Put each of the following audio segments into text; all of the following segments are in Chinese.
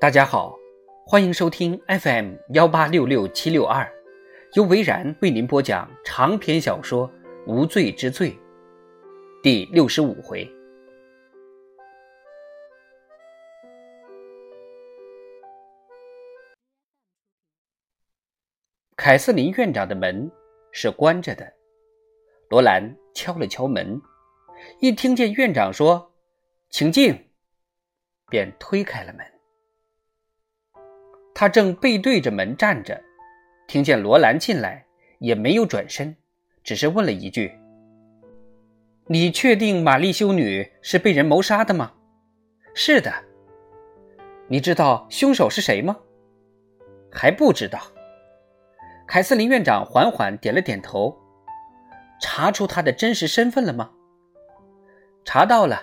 大家好，欢迎收听 FM 幺八六六七六二，由维然为您播讲长篇小说《无罪之罪》第六十五回。凯瑟琳院长的门是关着的，罗兰敲了敲门，一听见院长说“请进”，便推开了门。他正背对着门站着，听见罗兰进来，也没有转身，只是问了一句：“你确定玛丽修女是被人谋杀的吗？”“是的。”“你知道凶手是谁吗？”“还不知道。”凯瑟琳院长缓缓点了点头。“查出他的真实身份了吗？”“查到了。”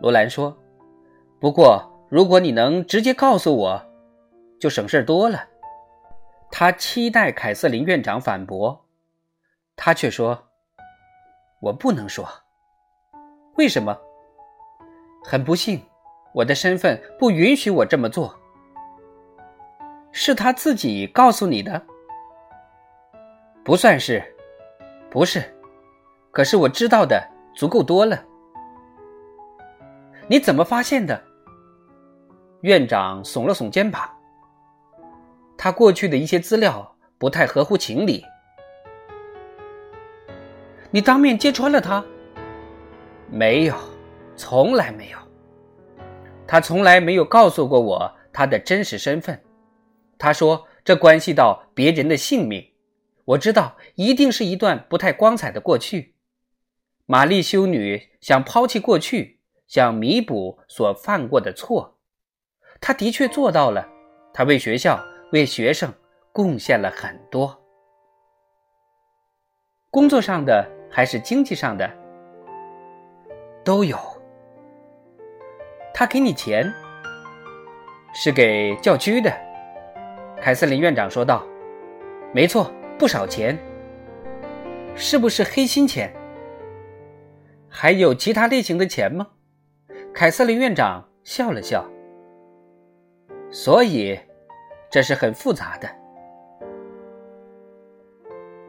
罗兰说。“不过，如果你能直接告诉我。”就省事多了。他期待凯瑟琳院长反驳，他却说：“我不能说。为什么？很不幸，我的身份不允许我这么做。是他自己告诉你的？不算是，不是。可是我知道的足够多了。你怎么发现的？”院长耸了耸肩膀。他过去的一些资料不太合乎情理。你当面揭穿了他？没有，从来没有。他从来没有告诉过我他的真实身份。他说这关系到别人的性命。我知道一定是一段不太光彩的过去。玛丽修女想抛弃过去，想弥补所犯过的错。他的确做到了。他为学校。为学生贡献了很多，工作上的还是经济上的都有。他给你钱，是给教区的。凯瑟琳院长说道：“没错，不少钱。是不是黑心钱？还有其他类型的钱吗？”凯瑟琳院长笑了笑。所以。这是很复杂的。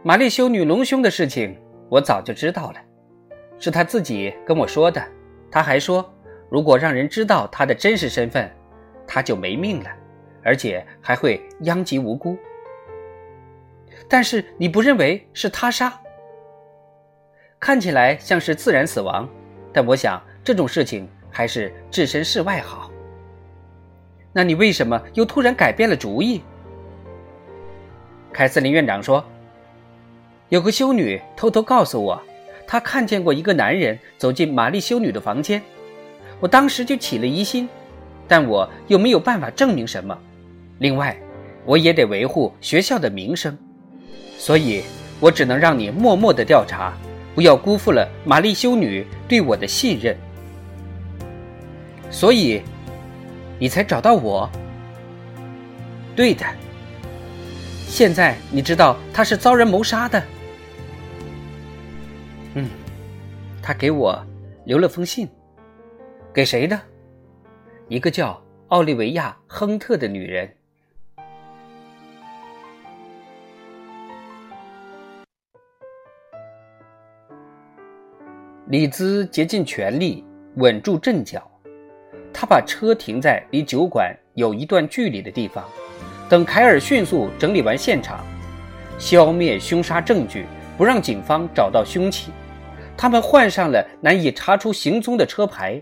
玛丽修女隆胸的事情，我早就知道了，是她自己跟我说的。她还说，如果让人知道她的真实身份，她就没命了，而且还会殃及无辜。但是你不认为是他杀？看起来像是自然死亡，但我想这种事情还是置身事外好。那你为什么又突然改变了主意？凯瑟琳院长说：“有个修女偷偷告诉我，她看见过一个男人走进玛丽修女的房间。我当时就起了疑心，但我又没有办法证明什么。另外，我也得维护学校的名声，所以我只能让你默默的调查，不要辜负了玛丽修女对我的信任。所以。”你才找到我，对的。现在你知道他是遭人谋杀的。嗯，他给我留了封信，给谁的？一个叫奥利维亚·亨特的女人。李兹竭尽全力稳住阵脚。他把车停在离酒馆有一段距离的地方，等凯尔迅速整理完现场，消灭凶杀证据，不让警方找到凶器。他们换上了难以查出行踪的车牌。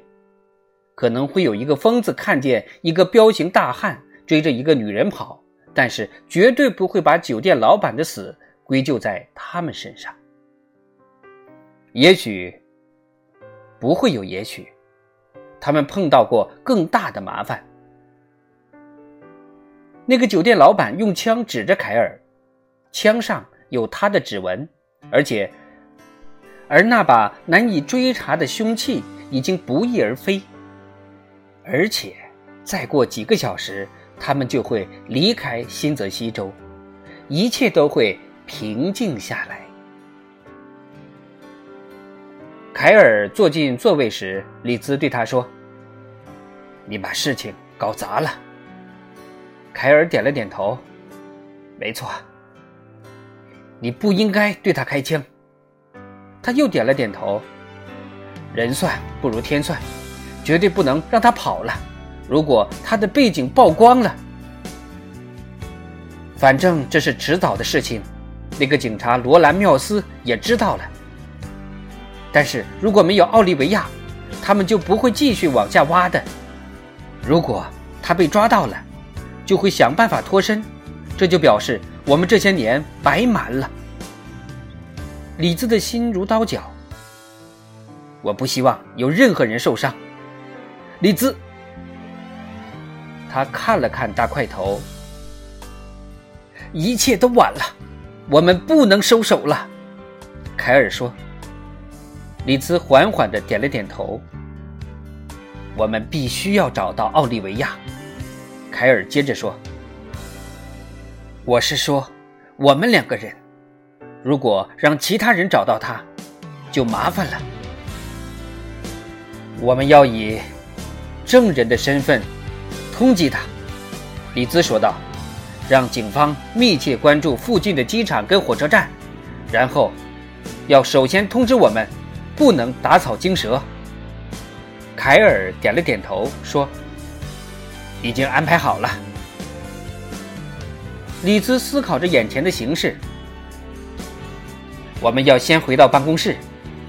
可能会有一个疯子看见一个彪形大汉追着一个女人跑，但是绝对不会把酒店老板的死归咎在他们身上。也许不会有，也许。他们碰到过更大的麻烦。那个酒店老板用枪指着凯尔，枪上有他的指纹，而且，而那把难以追查的凶器已经不翼而飞。而且，再过几个小时，他们就会离开新泽西州，一切都会平静下来。凯尔坐进座位时，李兹对他说：“你把事情搞砸了。”凯尔点了点头：“没错。”你不应该对他开枪。他又点了点头。人算不如天算，绝对不能让他跑了。如果他的背景曝光了，反正这是迟早的事情。那个警察罗兰·缪斯也知道了。但是如果没有奥利维亚，他们就不会继续往下挖的。如果他被抓到了，就会想办法脱身，这就表示我们这些年白瞒了。李子的心如刀绞。我不希望有任何人受伤。李子，他看了看大块头，一切都晚了，我们不能收手了。凯尔说。李兹缓缓的点了点头。我们必须要找到奥利维亚。凯尔接着说：“我是说，我们两个人。”如果让其他人找到他，就麻烦了。我们要以证人的身份通缉他，李兹说道。让警方密切关注附近的机场跟火车站，然后要首先通知我们，不能打草惊蛇。凯尔点了点头，说：“已经安排好了。”李兹思考着眼前的形势。我们要先回到办公室，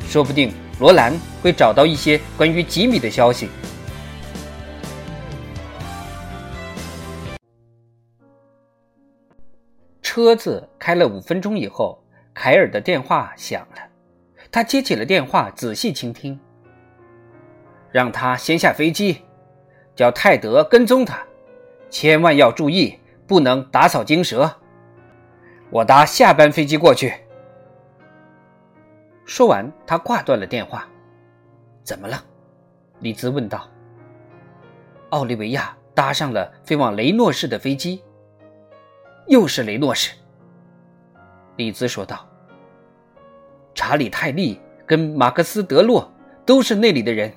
说不定罗兰会找到一些关于吉米的消息。车子开了五分钟以后，凯尔的电话响了，他接起了电话，仔细倾听。让他先下飞机，叫泰德跟踪他，千万要注意，不能打草惊蛇。我搭下班飞机过去。说完，他挂断了电话。怎么了？李兹问道。奥利维亚搭上了飞往雷诺市的飞机。又是雷诺市。李兹说道。查理·泰利跟马克思·德洛都是那里的人。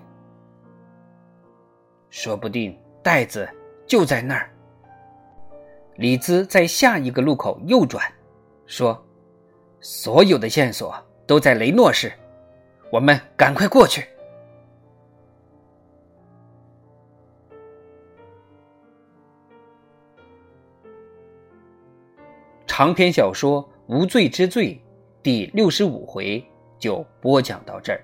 说不定袋子就在那儿。李兹在下一个路口右转，说：“所有的线索。”都在雷诺市，我们赶快过去。长篇小说《无罪之罪》第六十五回就播讲到这儿。